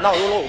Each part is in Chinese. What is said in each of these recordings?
闹有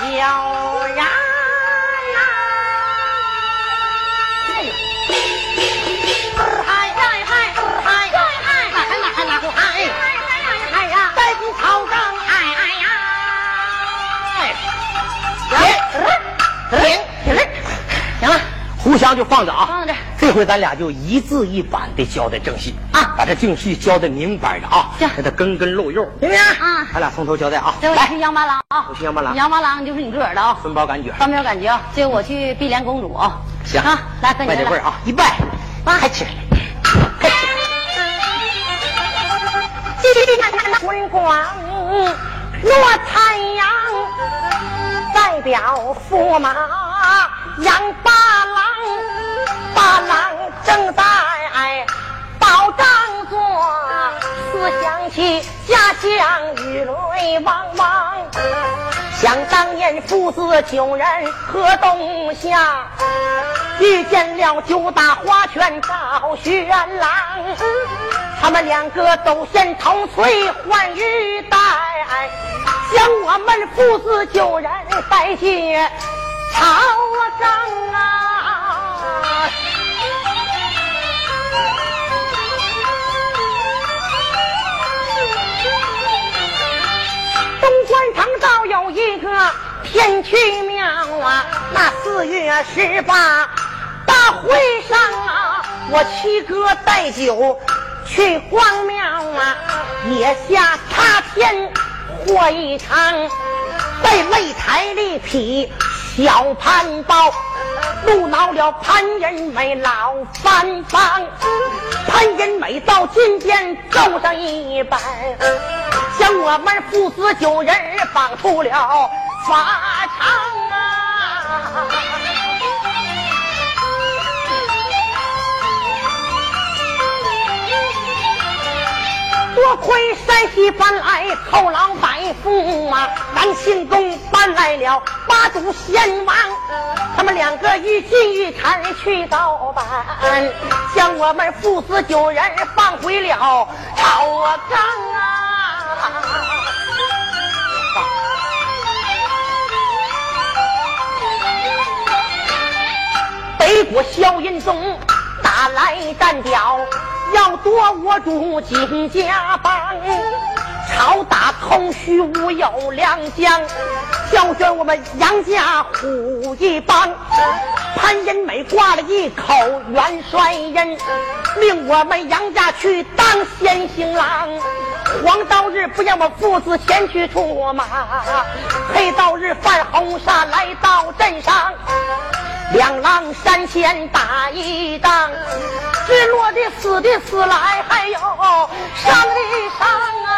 搂抱，哎。就放着啊，放着。这回咱俩就一字一板的交代正戏。啊，把这正戏交代明白了啊，行，让他根根露肉，行不行？啊，咱俩从头交代啊。这回去杨八郎。啊，我去杨八郎。杨八郎就是你自个儿的啊。分包感觉，分包感觉啊。这我去碧莲公主啊。行。啊，来跟你拜这位啊，一拜，开起来，开起来。春光落太阳，表驸马杨八郎。八郎正在宝帐坐，思想起家乡雨泪汪汪。想当年父子九人河东下，遇见了九大花拳赵玄郎，他们两个都嫌头翠换玉带，将我们父子九人带进朝帐啊。东关城倒有一个天曲庙啊，那四月十八大会上啊，我七哥带酒去逛庙啊，野下插天活一场，在擂台里劈小潘刀。怒恼了潘仁美老番邦，潘仁美到今天奏上一板，将我们父子九人绑出了法场啊！多亏山西搬来后老百夫啊，南庆宫搬来了八祖仙王。他们两个一进一产去倒办，将我们父子九人放回了朝纲啊！北国萧云宗打来战表，要夺我主金家邦。超大孔须无有良将，教训我们杨家虎一帮。潘仁美挂了一口元帅印，命我们杨家去当先行郎。黄道日不让我父子前去出马，黑道日犯红煞来到镇上，两狼山前打一仗，直落的死的死来，还有伤的伤啊！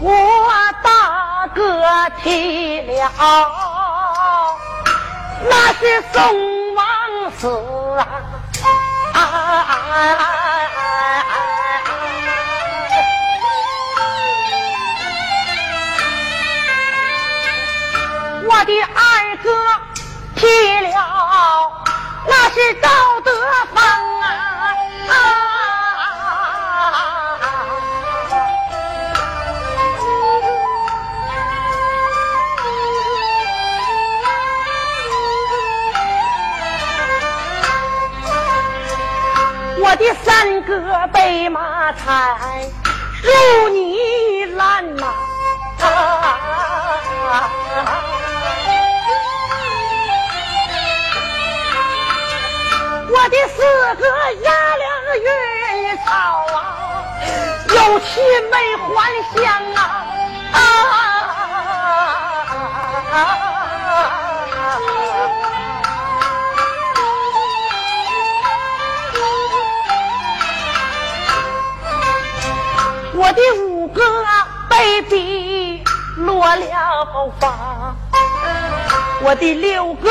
我大哥提了。那是宋王死啊！我的二哥提了，那是赵德芳啊！我的三哥被马踩入泥烂呐，我的四个压了云草啊，有气没还乡啊。我的五哥被逼落了发，我的六哥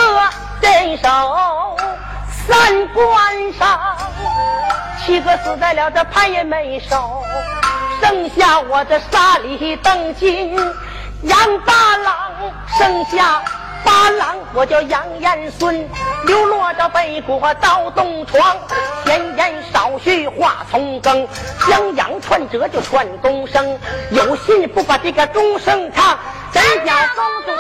镇守三关上，七哥死在了这潘云没手，剩下我的沙里登金杨八郎，剩下。八郎，我叫杨延孙，流落到北国到东床，闲言少叙话从更，将羊串折就串东升，有心不把这个钟声唱，真叫公主。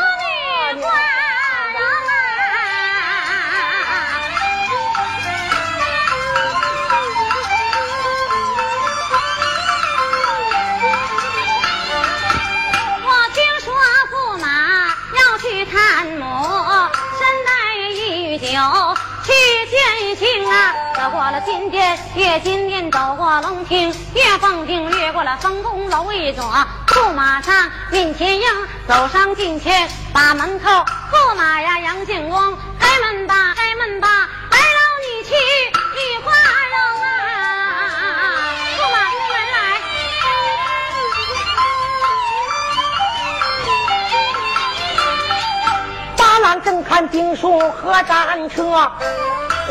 看我身带玉酒去见亲啊！走过了金殿，越金殿走过龙厅，越凤亭，越过了丰宫楼一座，驸马上面前迎，走上进前，把门口，驸马呀，杨建翁，开门吧，开门吧，郎正看兵书和战车。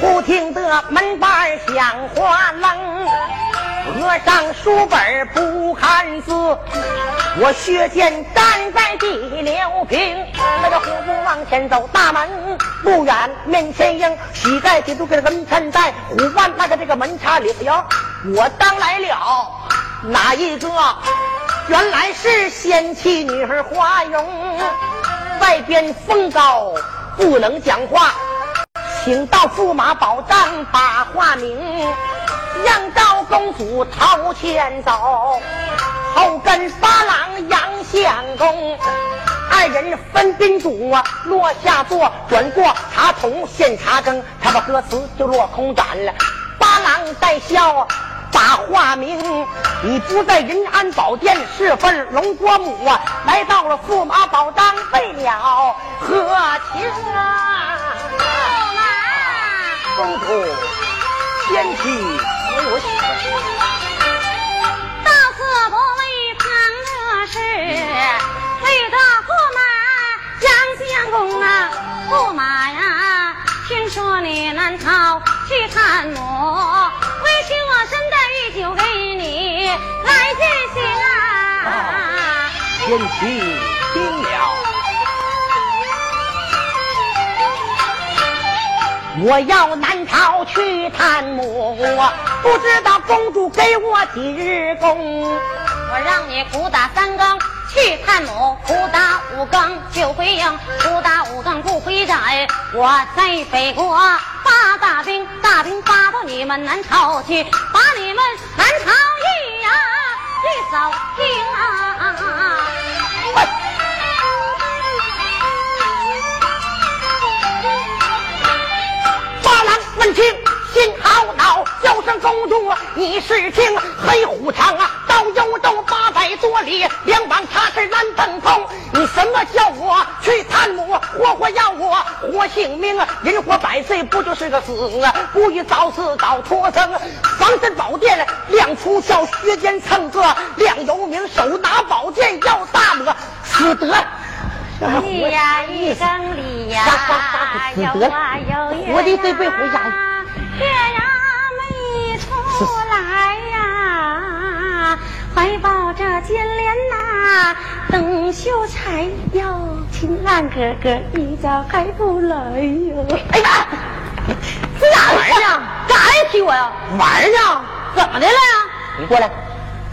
忽听得门板响哗楞，合上书本不看字，我薛剑站在第六平，那个虎步往前走，大门不远，面前迎，膝盖底住个门衬带，虎腕那个这个门插里哟，我当来了，哪一个？原来是仙妻女儿花容，外边风高不能讲话。请到驸马宝帐把话明，让赵公主朝前走，后跟八郎杨相公，二人分宾主啊，落下座，转过茶桶献茶羹，他把歌词就落空斩了。八郎带笑，把话明，你不在仁安宝殿侍奉龙国母啊，来到了驸马宝帐为了和亲啊。公主，贤妻没有媳妇。到此不为旁的事，为得驸马杨相公啊，驸马呀，听说你南逃去探母，委屈我身带御酒给你来接行啊。贤妻听了。我要南逃去探母，不知道公主给我几日功。我让你苦打三更去探母，鼓打五更就回营，鼓打五更不回寨。我在北国发大兵，大兵发到你们南朝去，把你们南朝一呀一扫平啊！叫声公主你是听黑虎场啊，到幽州八百多里，两榜他是蓝登峰。你什么叫我去探母，活活要我活性命啊？人活百岁不就是个死啊？故意早死早脱生。防身宝剑亮出鞘，削尖蹭个亮游名，手拿宝剑要大魔，死得。你呀，一更里呀，有啊有月我的这辈回家。怀抱着金莲呐，等秀才哟，亲俺哥哥，你咋还不来哟？哎呀，这咋玩意儿？干啥呀？踢我呀？玩呢？怎么的了呀？你过来，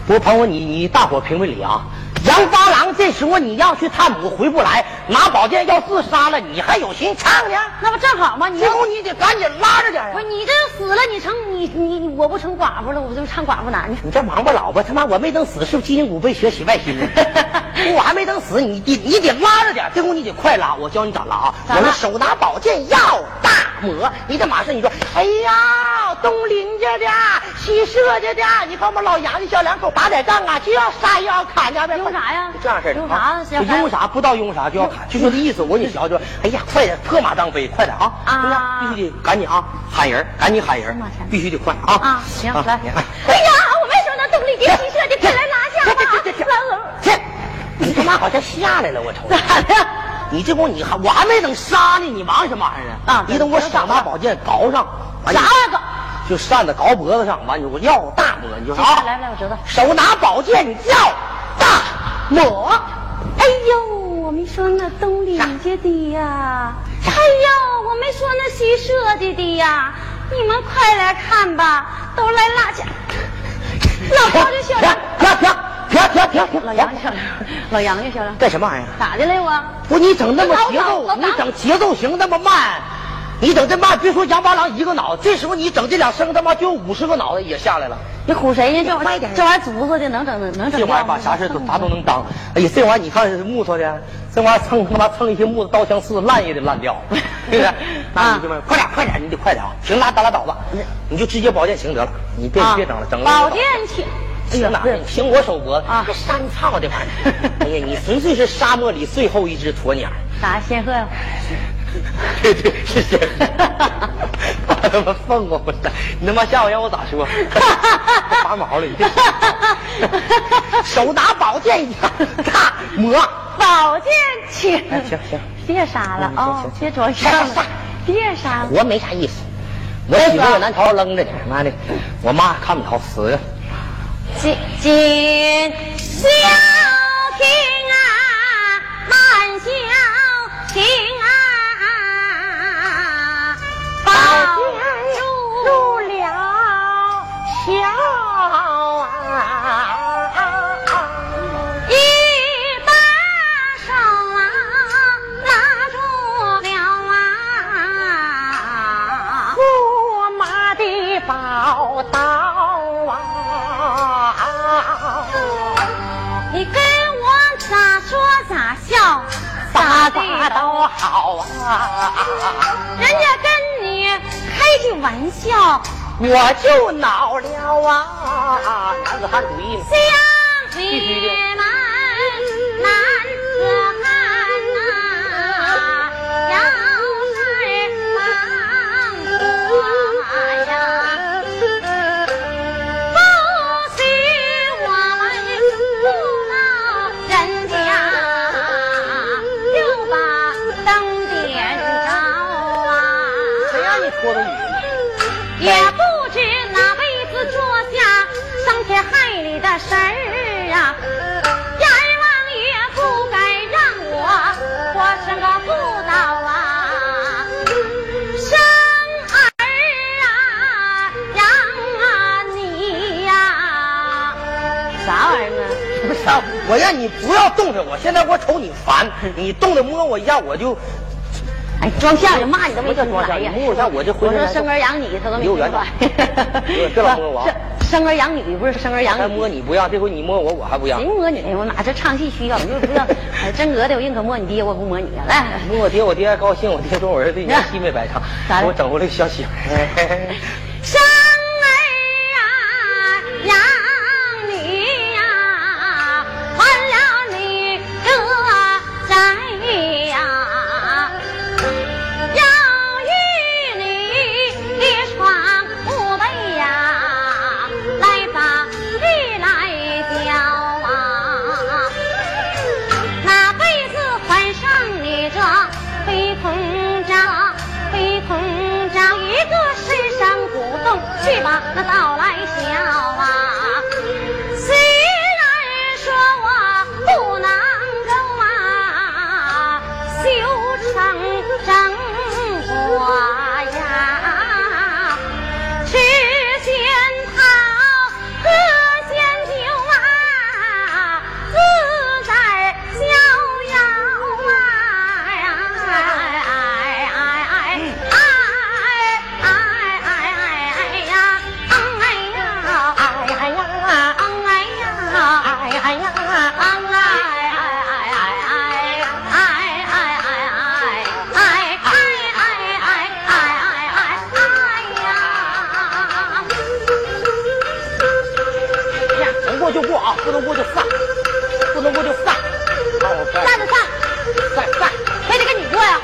我捧捧，你你大伙评评理啊！杨八郎这时候你要去探母回不来，拿宝剑要自杀了，你还有心唱呢？那不正好吗？你这不你得赶紧拉着点啊不是！你这死了，你成你你我不成寡妇了，我就唱寡妇男去。你这王八老婆，他妈我没等死，是不是基因骨被血洗外心呢？我还没等死，你得你得拉着点，这功你得快拉。我教你咋拉啊！我那手拿宝剑要大魔，你得马上你说，哎呀，东邻家的、西社家的，你看我们老杨家小两口打点仗啊，就要杀又要砍家呗。用啥呀就这样式的用啥用啥不知道用啥就要砍，就说这意思。我给你学学，哎呀，快点，破马当飞，快点啊！啊必须得赶紧啊，喊人，赶紧喊人必须得快啊！啊，行，来。你看哎呀，我没说那东邻家西社的，快来拿下吧！这，你他妈好像下来了，我瞅。咋的？你这不你还我还没等杀呢，你忙什么玩意儿啊你等我手拿宝剑搞上，完啥玩意儿？就扇子搞脖子上，完你我要大魔，你就说啊，来来，我知道。手拿宝剑要大抹。哎呦，我没说那东里家的呀！哎呦，我没说那西社的的呀！你们快来看吧，都来拉去。老停高家小梁，停停停停停！老杨小梁，老杨家小梁，干什么玩意儿？咋的了我？不，你整那么节奏，你整节奏型那么慢，你整这慢，别说杨八郎一个脑，这时候你整这两声，他妈就五十个脑袋也下来了。你唬谁呢？这玩意儿，这玩意儿祖子的，能整能整这玩意儿吧，啥事都啥都能当。哎呀，这玩意儿你看是木头的，这玩意儿蹭他妈蹭一些木头刀枪刺，烂也得烂掉，是不是？那你这么快点快点，你得快点啊！行，拉倒拉倒吧，你就直接宝剑行得了，你别别整了，整了宝剑去。行哪儿？行我手脖子啊这山操的玩意儿！哎呀，你纯粹是沙漠里最后一只鸵鸟。啥仙鹤呀？对对是仙鹤，我他妈凤凰不是？你他妈下午让我咋说？拔毛了，手拿宝剑一样大魔。宝剑去。哎行行，别杀了啊行！别着杀杀杀别杀了。活没啥意思。我媳妇搁南朝扔着呢，妈的，我妈看不着死。今今小亭啊，满小亭啊，宝剑入了桥啊！一把手啊，拉住了啊。驸马的宝刀你跟我咋说咋笑，咋咋的都好啊！人家跟你开句玩笑，我就恼了啊！男子汉主义嘛。相必须的我让你不要动着我，现在我瞅你烦，你动的摸我一下我就。哎，装相声骂你都没听出来呀！摸一下我就回我说生儿养女，他都没听出来。别老摸我。生儿养女不是生儿养女。摸你不让，这回你摸我，我还不让。谁摸你？我哪这唱戏需要？你就是不要。真格的，我宁可摸你爹，我不摸你。来，摸我爹，我爹还高兴。我爹说我儿子戏没白唱，给我整回来个小媳妇。啊，不能过就散，不能过就散。散就散，散散，非得跟你过呀？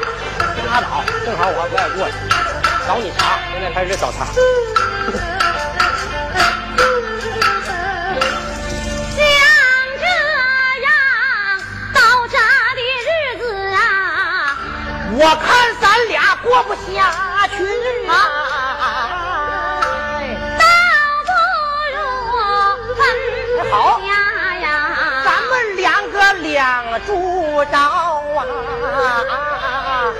拉倒，正好我还不爱过。找你茬，现在开始找茬。像这样倒渣的日子啊，我看咱俩过不下两住着啊！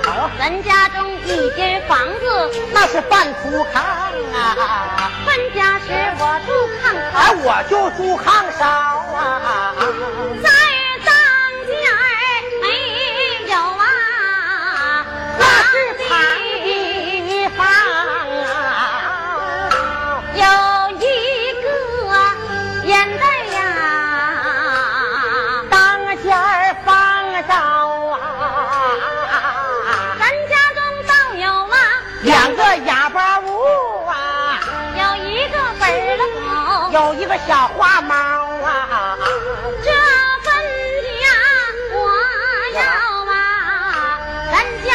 好，人家中一间房子，那是半土炕啊。分家时我住炕头，哎，我就住炕梢啊。有一个小花猫啊。这分家我要啊，咱家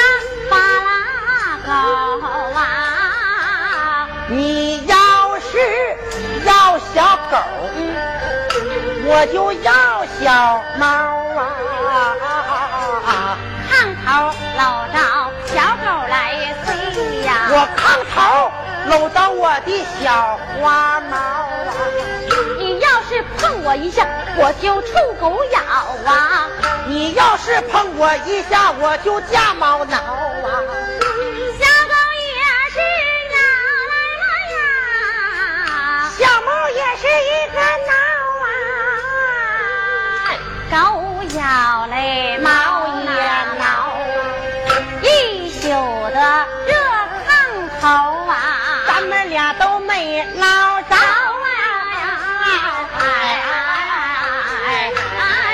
巴拉狗啊。你要是要小狗，我就要小猫啊。炕头搂着小狗来睡呀，我炕头搂到我的小花猫啊！你要是碰我一下，我就臭狗咬啊！你要是碰我一下，我就架猫挠啊！小狗也是挠来了呀，小猫也是一个挠啊，狗咬嘞，猫也。老早啊！哎哎哎哎哎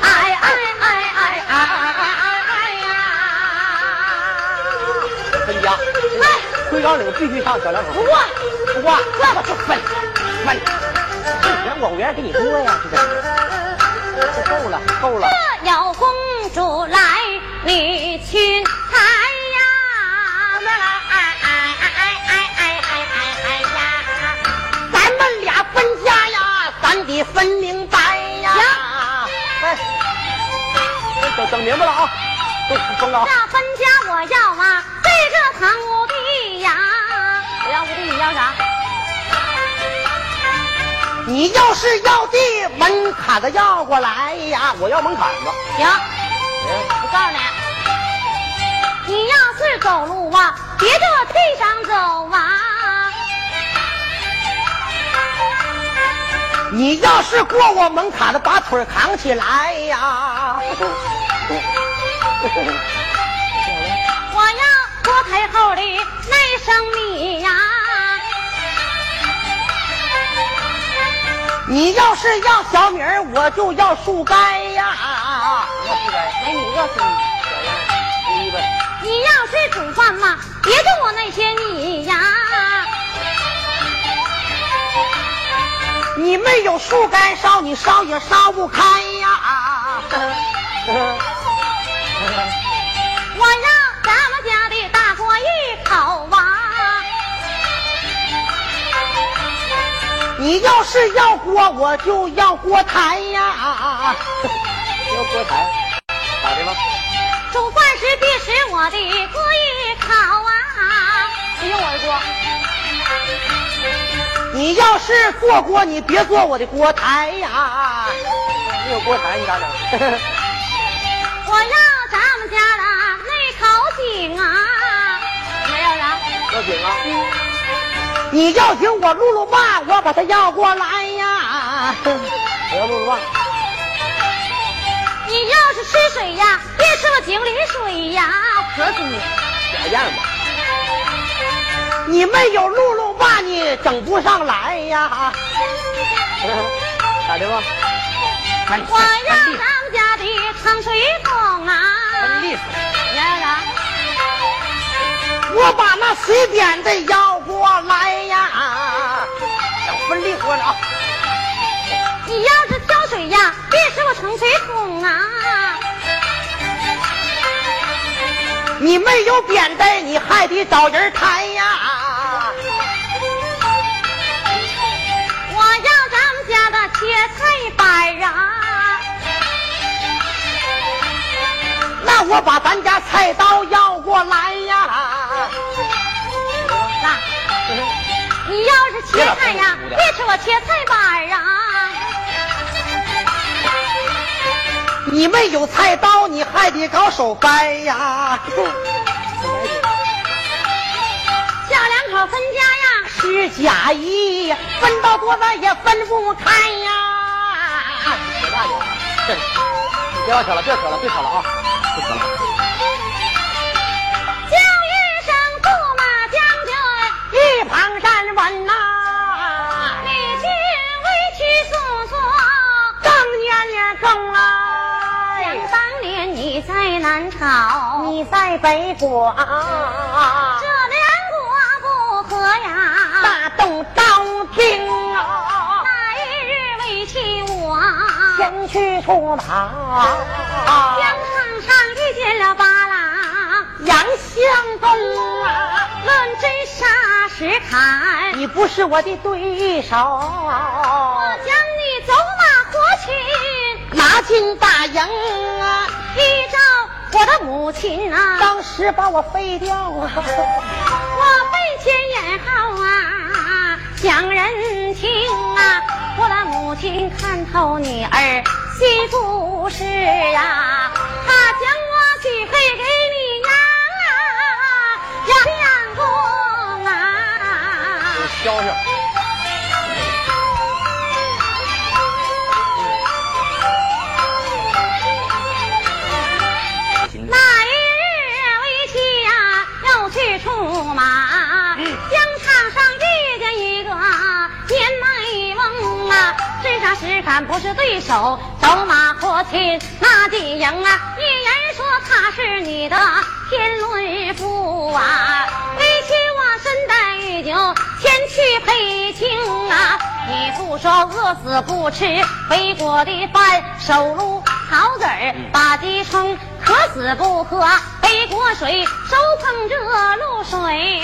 哎哎哎哎哎哎！哎，岗岭必须上小两口。我我这个就分分，这钱我原给你多呀，这够了够了。有公主来女亲猜呀哎哎哎哎哎哎哎哎呀咱们俩分家呀咱得分明白呀哎等等明白了啊这分家我要啊这个堂屋地呀我要屋地你要啥你要是要地门槛子要过来呀，我要门槛子。行，我告诉你，你要是走路啊，别着腿上走啊！你要是过我门槛子，把腿扛起来呀！我要过太后的那声你你要是要小米儿，我就要树干呀！要树干，哎，你要是煮饭嘛，别动我那些米呀！你没有树干烧，你烧也烧不开呀！我要你要是要锅，我就要锅台呀！要锅台，咋的了？煮饭时别使我的锅一烤啊！用我的锅。你要是做锅，你别做我的锅台呀！没有锅台你咋整？我要咱们家的那口井啊！还要啥？要井啊？你要井，我露露吧，我把他要过来呀！我要录录棒。你要是吃水呀，别吃我井里水呀，渴死你！假样吧？你没有露露吧，你整不上来呀！咋的吧？我要当家的长水桶啊！我把那随便的要来呀！要分离活呢啊！你要是挑水呀，别使我成水桶啊！你没有扁担，你还得找人抬呀！我要咱们家的切菜板啊！那我把咱家菜刀要过来呀！那，你要是切菜呀，别吃我切菜板啊！你没有菜刀，你还得搞手掰呀！小两口分家呀，是假意，分到多咱也分不开呀！别往扯了，别扯了，别扯了啊！旁站稳呐、你听为妻诉说。更年年更啊！想当年你在南朝，你在北国，这两国不和呀。大动刀兵啊！那一日为妻我前去出马，疆场上遇见了八郎，杨相公啊！论真杀石砍，你不是我的对手，我将你走马活擒，拿进大营啊！依照我的母亲啊，当时把我废掉啊！我背前言后啊，讲人情啊，我的母亲看透你儿媳妇是啊，她将我许配给啊。消消。那一日为妻呀，要去出马，疆场上遇见一个年迈翁啊，真杀实砍不是对手，走马活擒那几营啊，一人说他是你的天伦前去陪情啊，你不说饿死不吃北国的饭，手撸草籽儿把鸡冲。渴死不喝背锅水，手捧着露水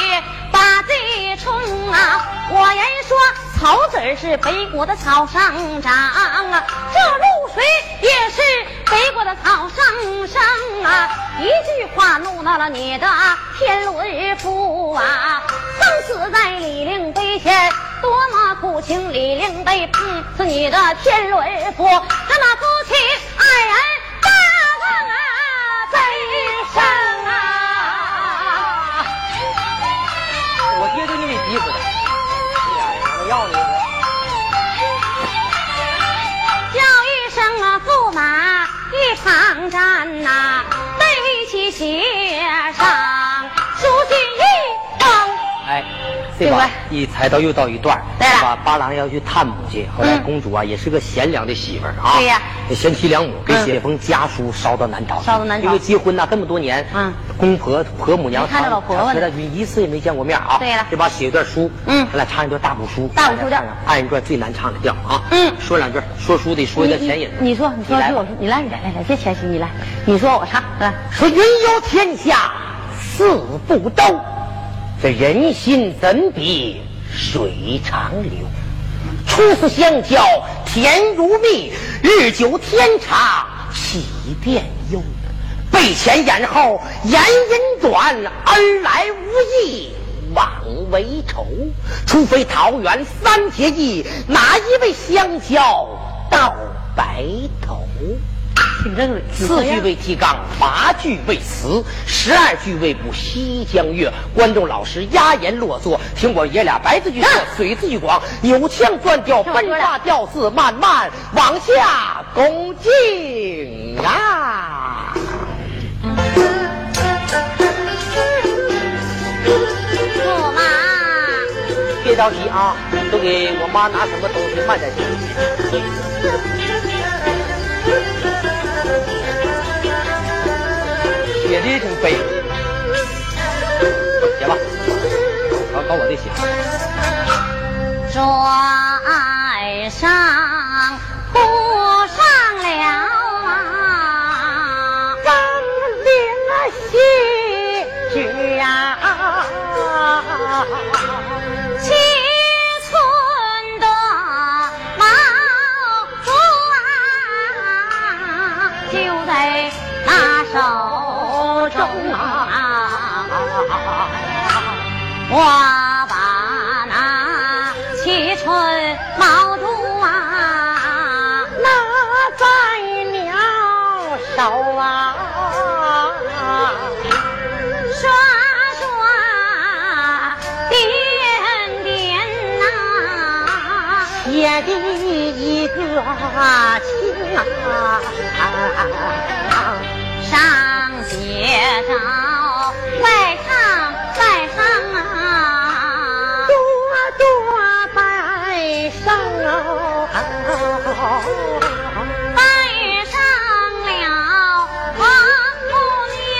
把地冲啊！我人说草籽儿是北国的草上长啊，这露水也是北国的草上生啊！一句话怒恼了你的天伦父啊！生死在李陵碑前，多么苦情！李陵碑碰死你的天伦父，这么夫妻二人大梦啊！悲伤啊！我爹对你的媳妇的。哎呀，我要你！抗战呐、啊，背起血伤。对吧？一才到又到一段，对了吧？八郎要去探母去，后来嗯公主啊也是个贤良的媳妇儿啊。对呀贤妻良母给嗯写封家书烧到南朝，烧到南朝因为结婚呐这么多年，嗯，公婆婆母娘没看着老婆婆呢他他一次也没见过面啊。对了对吧？写一段书，嗯咱俩唱一段大鼓书，大鼓书调二人转最难唱的调啊。嗯说两句，说书得说一段前引。你说，你说，我说，你来，你来，来来，别谦虚，你来，你说，我唱，来。说云游天下四不周，这人心怎比水长流？初次相交甜如蜜，日久天长喜变忧。背前眼后言音短，恩来无意枉为仇。除非桃园三结义，哪一位相交到白头？挺正的，四句为提纲，八句为词，十二句为补西江月。观众老师压言落座，听我爷俩白字句说，水字句广，扭腔断调，奔发调字，慢慢往下恭敬啊！驸马，别着急啊，都给我妈拿什么东西，慢点行。写的也挺悲，写吧，搞搞我这写。拽上我把那七寸毛竹啊，拿在了手啊，刷刷点点呐、写的一个情啊，上写着拜上了黄母娘，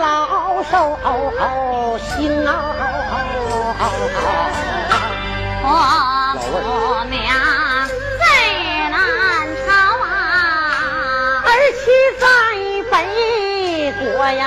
老寿星啊，娘在南朝啊，儿媳在北国呀。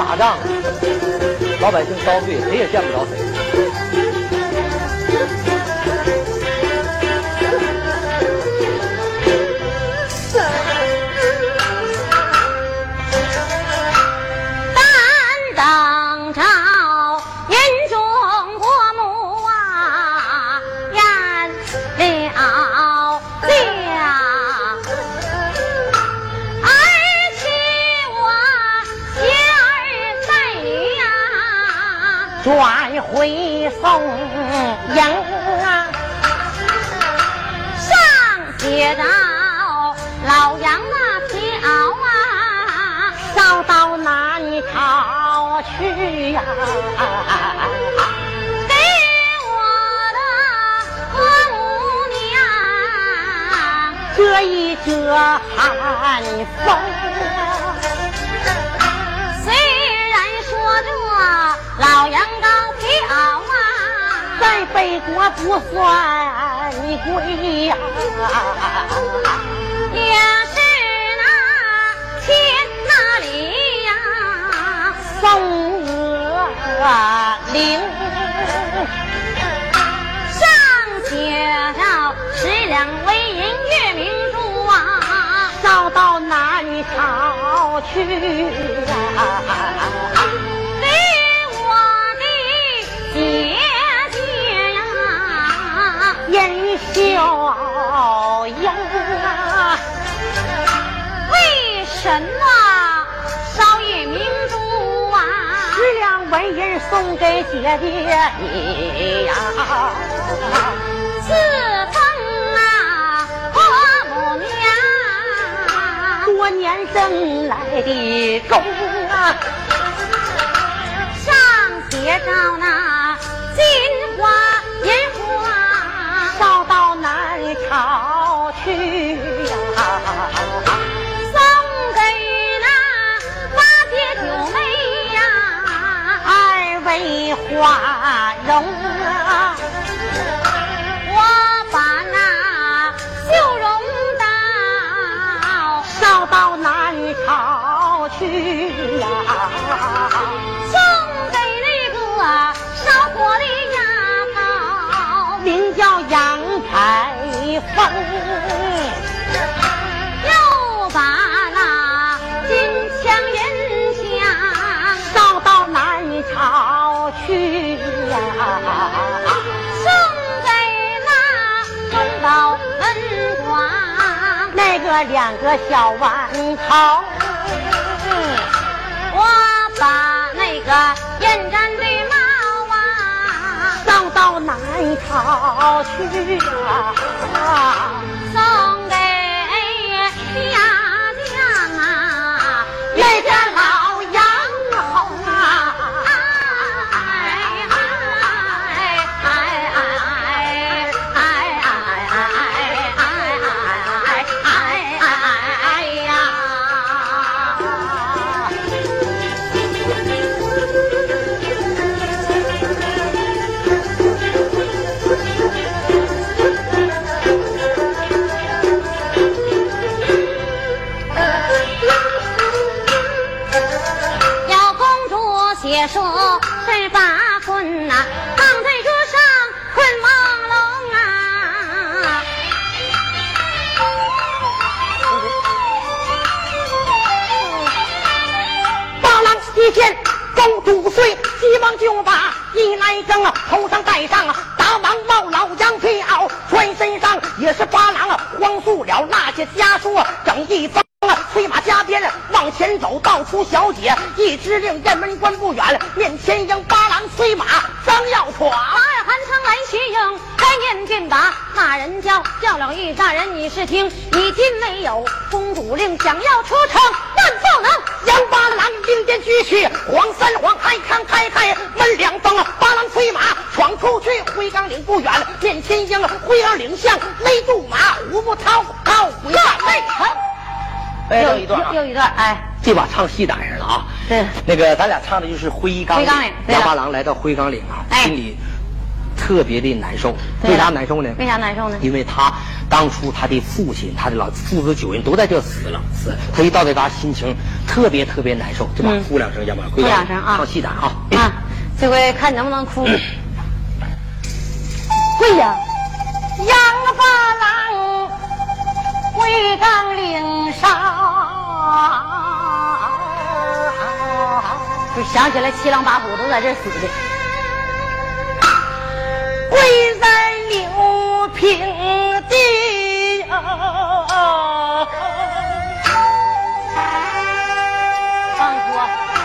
打仗，老百姓遭罪，谁也见不着谁。转回宋营啊，上写着老杨那条啊，烧到南朝去呀、给我的国母娘。遮一遮寒风，虽然说这老杨高飘啊，在北国不算贵呀、也是那天那里呀，宋额灵，上写着十两纹银月明珠啊，烧到南朝去呀，小英啊，为什么烧月明珠啊？十两纹银送给姐姐你呀，自封啊婆母娘，多年生来的功啊，上写着那金花银花，烧到南朝去呀，送给那八姐九妹呀，二位花容啊，我把那绣绒刀烧到南朝去呀，风。又把那金枪银枪烧到南朝去呀，送给那东老门广。那个两个小顽童，我把那个燕毡绿帽啊，送到南朝去呀，沧头上戴上大王帽，老羊皮袄，穿身上也是八郎荒素了那些家书，整一方。催马加鞭往前走，到出小姐一支令，雁门关不远，面前迎八郎催马张要闯。马尔寒城来徐应，该念便把那人叫叫了玉大人，你是听，你今没有公主令，想要出城万不能。杨八郎并肩举起黄三黄，开开开开门两方，八郎催马闯出去，灰岗岭不远，面前迎回岗岭巷，勒住马，胡不掏掏回来。哎，又又一段啊又，一段，哎，这把唱戏胆上了啊！对那个咱俩唱的就是灰岗灰岗岭对杨八郎来到灰岗岭啊，哎心里特别的难受。为啥难受呢？为啥难受呢？因为他当初他的父亲、他的老父子九人都在这死了，死。他一到这嘎，心情特别特别难受，就把嗯哭两声，要不然哭两声啊唱戏胆啊。啊，这回看能不能哭。会呀，杨八郎回岗岭上，就想起来七郎八虎都在这死的。跪在牛平地！放。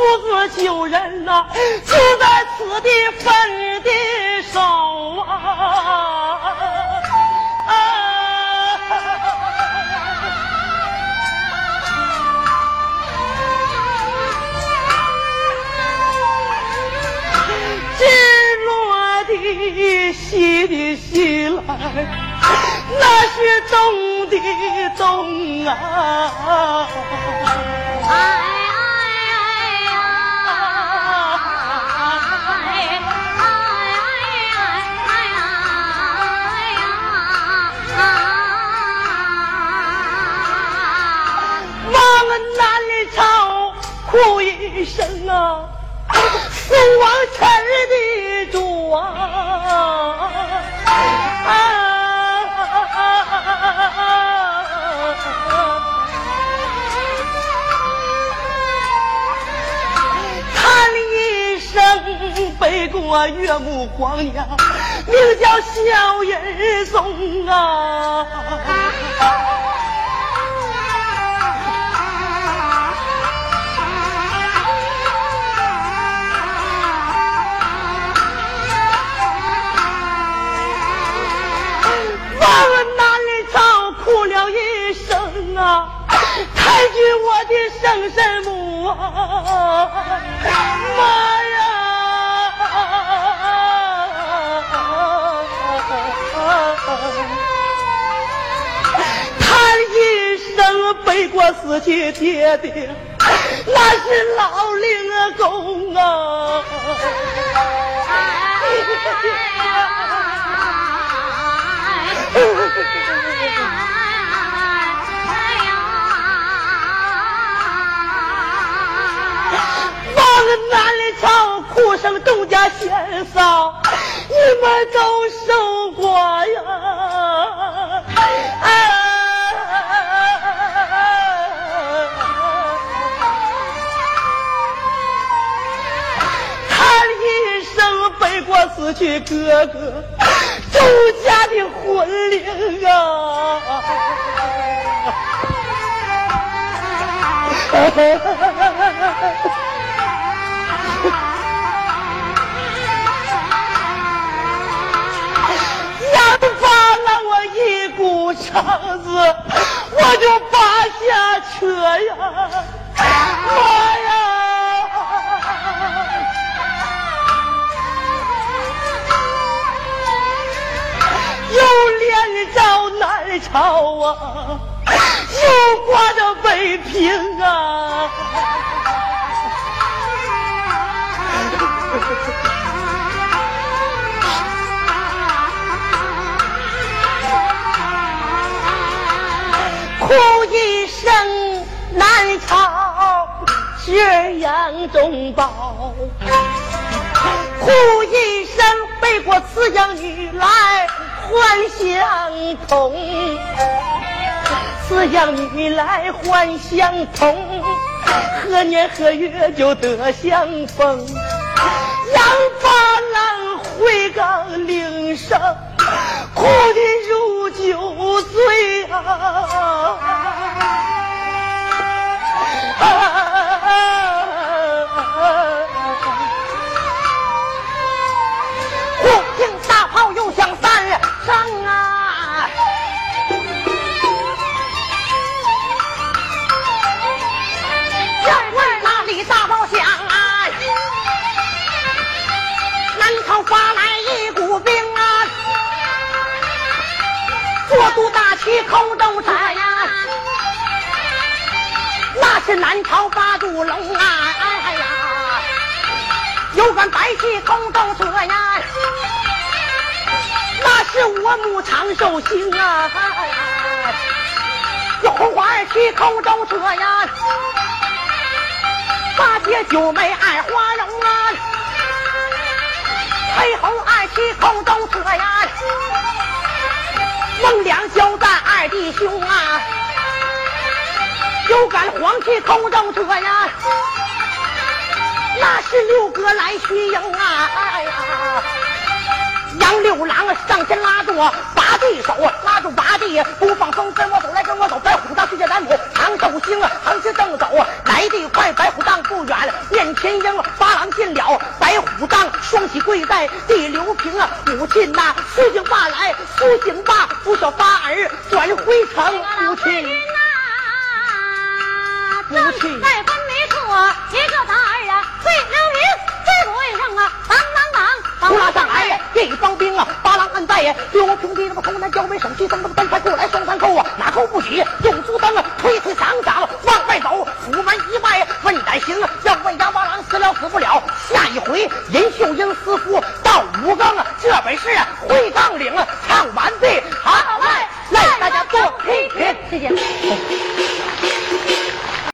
父子九人呐，就在此地分的少啊。啊。日落的，西的西来，那是东的东啊。啊。哭一声啊，父王臣的主啊！叹一声，背过岳母皇娘，名叫小人松啊！望南朝哭了一声啊，抬举我的生身母啊，妈呀！叹一声，背过死去爹爹，那是老灵公啊！哎呀！哎呀往南朝哭声东家先嫂，你们都受过呀！叹一生，背过死去哥哥，周家的魂灵啊！杨发让我一股肠子，我就拔下车呀！妈呀！朝啊，又挂着北平啊！哭一声南朝血阳中宝，哭一声背过慈养女来幻相同，慈养女来幻相同，何年何月就得相逢？杨八郎回岗岭上，哭的如酒醉啊！忽坐都大旗空中车呀！那是南朝八渡龙啊！哎呀，有杆白旗空中车呀！那是我母长寿星啊！有红花儿旗空中车呀！八姐九妹爱花容啊！黑红二旗空中车呀！孟良交战二弟兄啊！有杆黄旗空中车呀！那是六哥来取营啊！哎！杨六郎上前拉着我八弟手，拉住八弟不放松，跟我走来跟我走。白虎当去见南母，长寿星啊横直正走啊，来得快。白虎当不远，面前迎八郎进了，白虎当双膝跪在地刘平啊，母亲呐，苏醒罢来，苏醒罢，不孝八儿转回城，母亲。母亲坐，一个大儿啊，退了名，这鬼胜啊，当当当，当拉上来呀，这一帮兵啊，八郎暗带呀，丢平地那么空难交杯手气，噔噔登快过来双三扣啊，哪扣不起，用足灯啊，推推搡搡往外走，府门一拜问胆行啊，要问杨八郎死了死不了，下一回银秀英私夫到五更啊，这本事啊，会杠领啊，唱完毕，好，来大家做批评，谢谢。